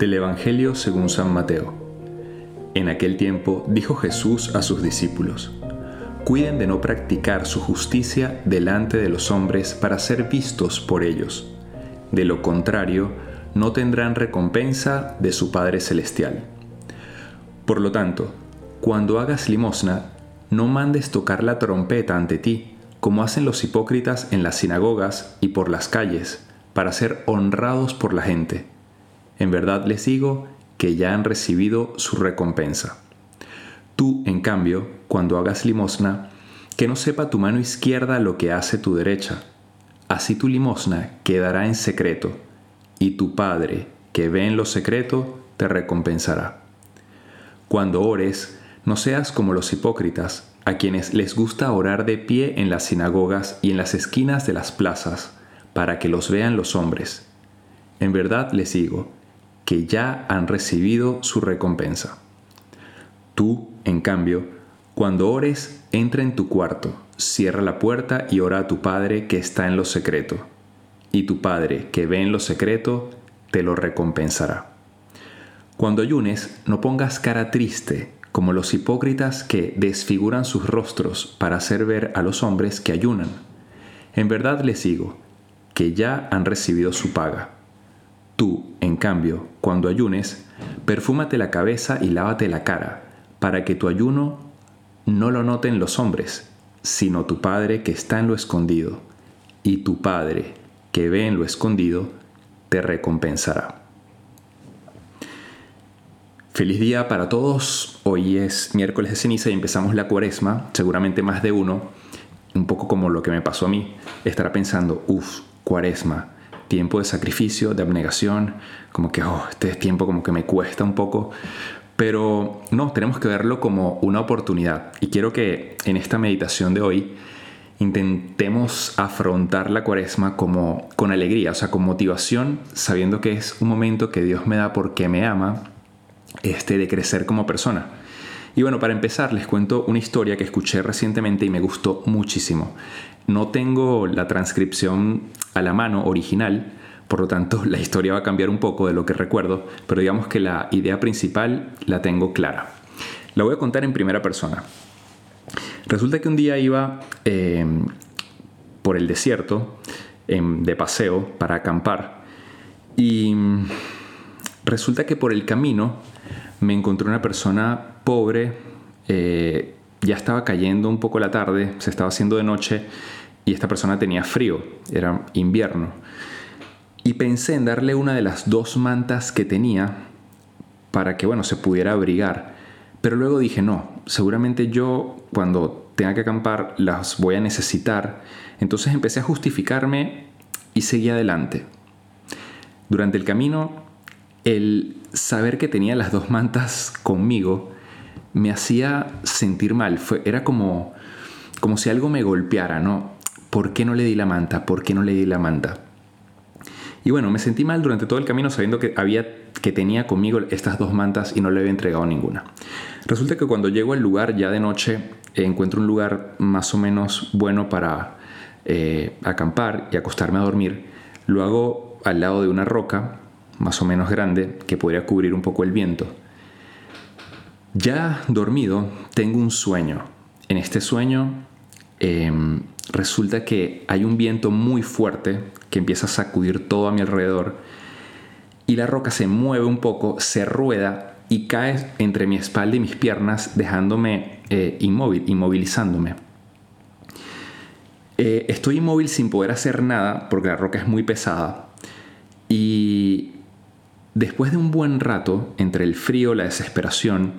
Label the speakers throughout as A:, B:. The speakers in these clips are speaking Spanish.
A: Del Evangelio según San Mateo. En aquel tiempo dijo Jesús a sus discípulos, Cuiden de no practicar su justicia delante de los hombres para ser vistos por ellos. De lo contrario, no tendrán recompensa de su Padre Celestial. Por lo tanto, cuando hagas limosna, no mandes tocar la trompeta ante ti, como hacen los hipócritas en las sinagogas y por las calles, para ser honrados por la gente. En verdad les digo que ya han recibido su recompensa. Tú, en cambio, cuando hagas limosna, que no sepa tu mano izquierda lo que hace tu derecha. Así tu limosna quedará en secreto, y tu Padre, que ve en lo secreto, te recompensará. Cuando ores, no seas como los hipócritas, a quienes les gusta orar de pie en las sinagogas y en las esquinas de las plazas, para que los vean los hombres. En verdad les digo, que ya han recibido su recompensa. Tú, en cambio, cuando ores, entra en tu cuarto, cierra la puerta y ora a tu Padre que está en lo secreto. Y tu Padre que ve en lo secreto, te lo recompensará. Cuando ayunes, no pongas cara triste, como los hipócritas que desfiguran sus rostros para hacer ver a los hombres que ayunan. En verdad les digo, que ya han recibido su paga. Tú, en cambio, cuando ayunes, perfúmate la cabeza y lávate la cara, para que tu ayuno no lo noten los hombres, sino tu Padre que está en lo escondido, y tu Padre que ve en lo escondido, te recompensará. Feliz día para todos. Hoy es miércoles de ceniza y empezamos la cuaresma. Seguramente más de uno, un poco como lo que me pasó a mí, estará pensando, uff, cuaresma, tiempo de sacrificio, de abnegación, como que, oh, este tiempo como que me cuesta un poco. Pero no, tenemos que verlo como una oportunidad. Y quiero que en esta meditación de hoy intentemos afrontar la cuaresma como con alegría, o sea, con motivación, sabiendo que es un momento que Dios me da porque me ama, este, de crecer como persona. Y bueno, para empezar les cuento una historia que escuché recientemente y me gustó muchísimo. No tengo la transcripción a la mano original, por lo tanto, la historia va a cambiar un poco de lo que recuerdo, pero digamos que la idea principal la tengo clara. La voy a contar en primera persona. Resulta que un día iba eh, por el desierto de paseo para acampar y resulta que por el camino me encontré una persona pobre, eh, ya estaba cayendo un poco la tarde, se estaba haciendo de noche y esta persona tenía frío, era invierno y pensé en darle una de las dos mantas que tenía para que, bueno, se pudiera abrigar. Pero luego dije, no, seguramente yo cuando tenga que acampar las voy a necesitar. Entonces empecé a justificarme y seguí adelante. Durante el camino, el saber que tenía las dos mantas conmigo me hacía sentir mal. Fue, era como, como si algo me golpeara, ¿no? ¿Por qué no le di la manta? ¿Por qué no le di la manta? Y bueno, me sentí mal durante todo el camino sabiendo que, había, que tenía conmigo estas dos mantas y no le había entregado ninguna. Resulta que cuando llego al lugar ya de noche, encuentro un lugar más o menos bueno para eh, acampar y acostarme a dormir. Lo hago al lado de una roca, más o menos grande, que podría cubrir un poco el viento. Ya dormido, tengo un sueño. En este sueño em, resulta que hay un viento muy fuerte que empieza a sacudir todo a mi alrededor y la roca se mueve un poco, se rueda y cae entre mi espalda y mis piernas dejándome eh, inmóvil, inmovilizándome. Eh, estoy inmóvil sin poder hacer nada porque la roca es muy pesada y después de un buen rato, entre el frío, la desesperación,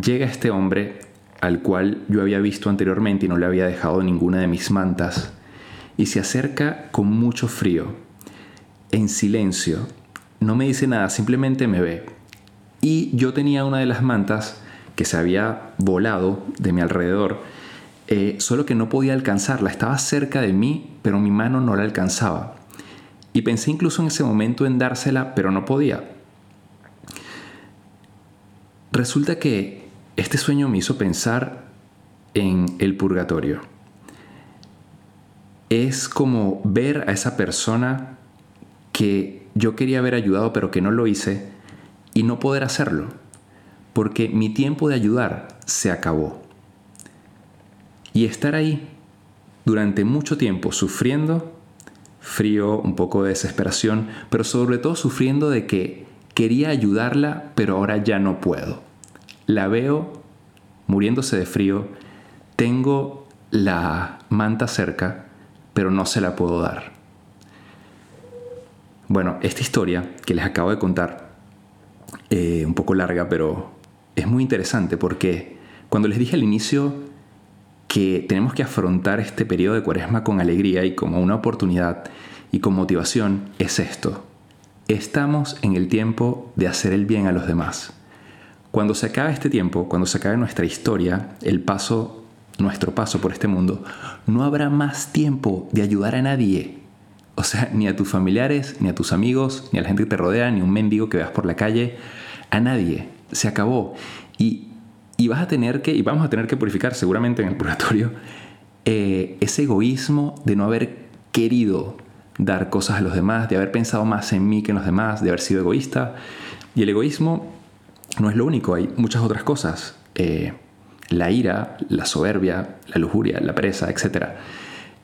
A: llega este hombre al cual yo había visto anteriormente y no le había dejado ninguna de mis mantas, y se acerca con mucho frío, en silencio, no me dice nada, simplemente me ve. Y yo tenía una de las mantas que se había volado de mi alrededor, eh, solo que no podía alcanzarla, estaba cerca de mí, pero mi mano no la alcanzaba. Y pensé incluso en ese momento en dársela, pero no podía. Resulta que este sueño me hizo pensar en el purgatorio. es como ver a esa persona que yo quería haber ayudado pero que no lo hice y no poder hacerlo, porque mi tiempo de ayudar se acabó. Y estar ahí durante mucho tiempo sufriendo, frío, un poco de desesperación, pero sobre todo sufriendo de que quería ayudarla, pero ahora ya no puedo. La veo muriéndose de frío, tengo la manta cerca, pero no se la puedo dar. Bueno, esta historia que les acabo de contar, eh, un poco larga, pero es muy interesante porque cuando les dije al inicio que tenemos que afrontar este periodo de cuaresma con alegría y como una oportunidad y con motivación, es esto. Estamos en el tiempo de hacer el bien a los demás. Cuando se acabe este tiempo, cuando se acabe nuestra historia, el paso nuestro paso por este mundo, no habrá más tiempo de ayudar a nadie. O sea, ni a tus familiares, ni a tus amigos, ni a la gente que te rodea, ni a un mendigo que veas por la calle, a nadie. Se acabó. Y, vas a tener que, y vamos a tener que purificar seguramente en el purgatorio, eh, ese egoísmo de no haber querido dar cosas a los demás, de haber pensado más en mí que en los demás, de haber sido egoísta. Y el egoísmo no es lo único, hay muchas otras cosas. Eh, la ira, la soberbia, la lujuria, la pereza, etc.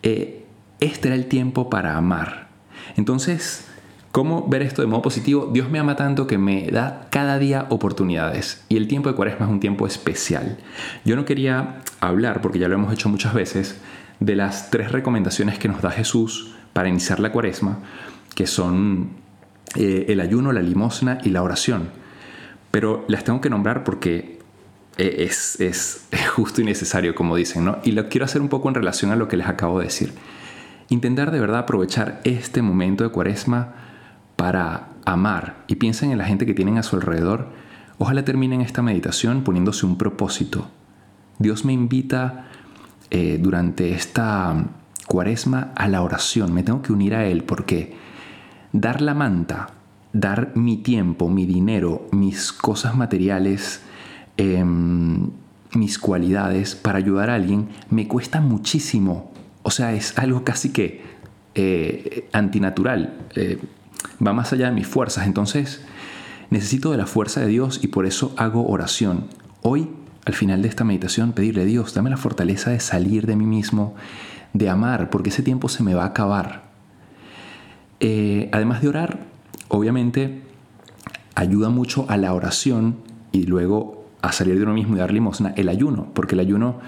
A: Eh, este era el tiempo para amar. Entonces, ¿cómo ver esto de modo positivo? Dios me ama tanto que me da cada día oportunidades y el tiempo de cuaresma es un tiempo especial. Yo no quería hablar, porque ya lo hemos hecho muchas veces, de las tres recomendaciones que nos da Jesús para iniciar la cuaresma, que son eh, el ayuno, la limosna y la oración. Pero las tengo que nombrar porque eh, es, justo y necesario, como dicen, ¿no? Y lo quiero hacer un poco en relación a lo que les acabo de decir. Intentar de verdad aprovechar este momento de cuaresma para amar y piensen en la gente que tienen a su alrededor. Ojalá terminen esta meditación poniéndose un propósito. Dios me invita eh, durante esta cuaresma a la oración. Me tengo que unir a Él porque dar la manta, dar mi tiempo, mi dinero, mis cosas materiales, Em, mis cualidades para ayudar a alguien me cuesta muchísimo. O sea, es algo casi que eh, antinatural. Eh, va más allá de mis fuerzas. Entonces, necesito de la fuerza de Dios y por eso hago oración. Hoy, al final de esta meditación, pedirle a Dios, dame la fortaleza de salir de mí mismo, de amar, porque ese tiempo se me va a acabar. Eh, además de orar, obviamente, ayuda mucho a la oración y luego a salir de uno mismo y dar limosna, el ayuno, porque el ayuno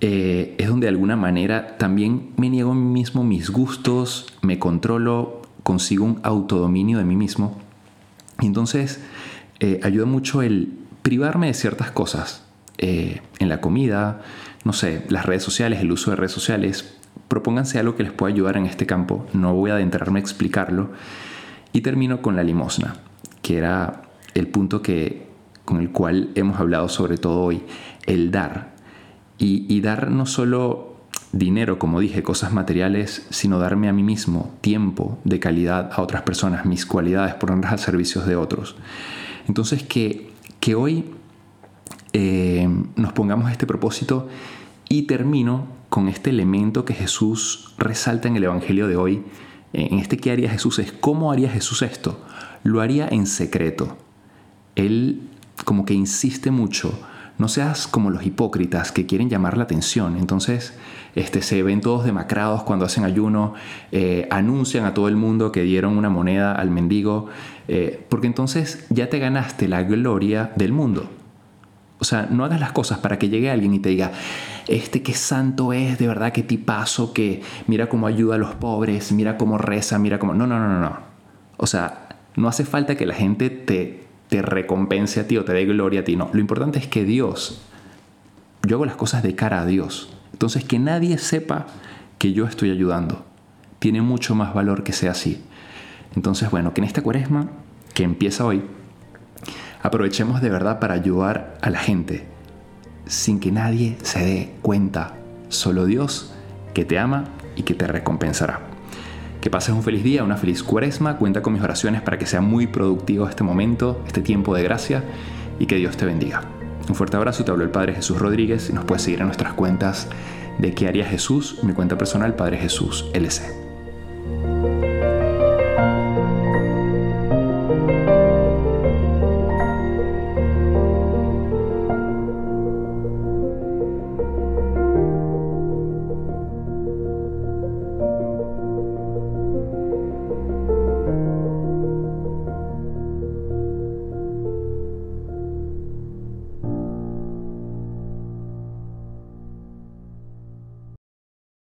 A: eh, es donde de alguna manera también me niego a mí mismo mis gustos, me controlo, consigo un autodominio de mí mismo. Y entonces eh, ayuda mucho el privarme de ciertas cosas eh, en la comida, no sé, las redes sociales, el uso de redes sociales. Propónganse algo que les pueda ayudar en este campo, no voy a adentrarme a explicarlo. Y termino con la limosna, que era el punto que con el cual hemos hablado sobre todo hoy, el dar. Y, dar no solo dinero, como dije, cosas materiales, sino darme a mí mismo tiempo de calidad a otras personas, mis cualidades, ponerlas al servicio de otros. Entonces, que, que hoy eh, nos pongamos este propósito y termino con este elemento que Jesús resalta en el Evangelio de hoy. En este que haría Jesús es cómo haría Jesús esto. Lo haría en secreto. Él como que insiste mucho. No seas como los hipócritas que quieren llamar la atención. Entonces este, se ven todos demacrados cuando hacen ayuno, eh, anuncian a todo el mundo que dieron una moneda al mendigo, eh, porque entonces ya te ganaste la gloria del mundo. O sea, no hagas las cosas para que llegue alguien y te diga, este qué santo es, de verdad qué tipazo, que mira cómo ayuda a los pobres, mira cómo reza, mira cómo... No, no, no, no, no. O sea, no hace falta que la gente te, te recompense a ti o te dé gloria a ti. No, lo importante es que Dios, yo hago las cosas de cara a Dios. Entonces que nadie sepa que yo estoy ayudando. Tiene mucho más valor que sea así. Entonces, bueno, que en esta cuaresma, que empieza hoy, aprovechemos de verdad para ayudar a la gente sin que nadie se dé cuenta. Solo Dios que te ama y que te recompensará. Que pases un feliz día, una feliz cuaresma. Cuenta con mis oraciones para que sea muy productivo este momento, este tiempo de gracia y que Dios te bendiga. Un fuerte abrazo, te habló el Padre Jesús Rodríguez y nos puedes seguir en nuestras cuentas ¿De qué haría Jesús? Mi cuenta personal, Padre Jesús, LC.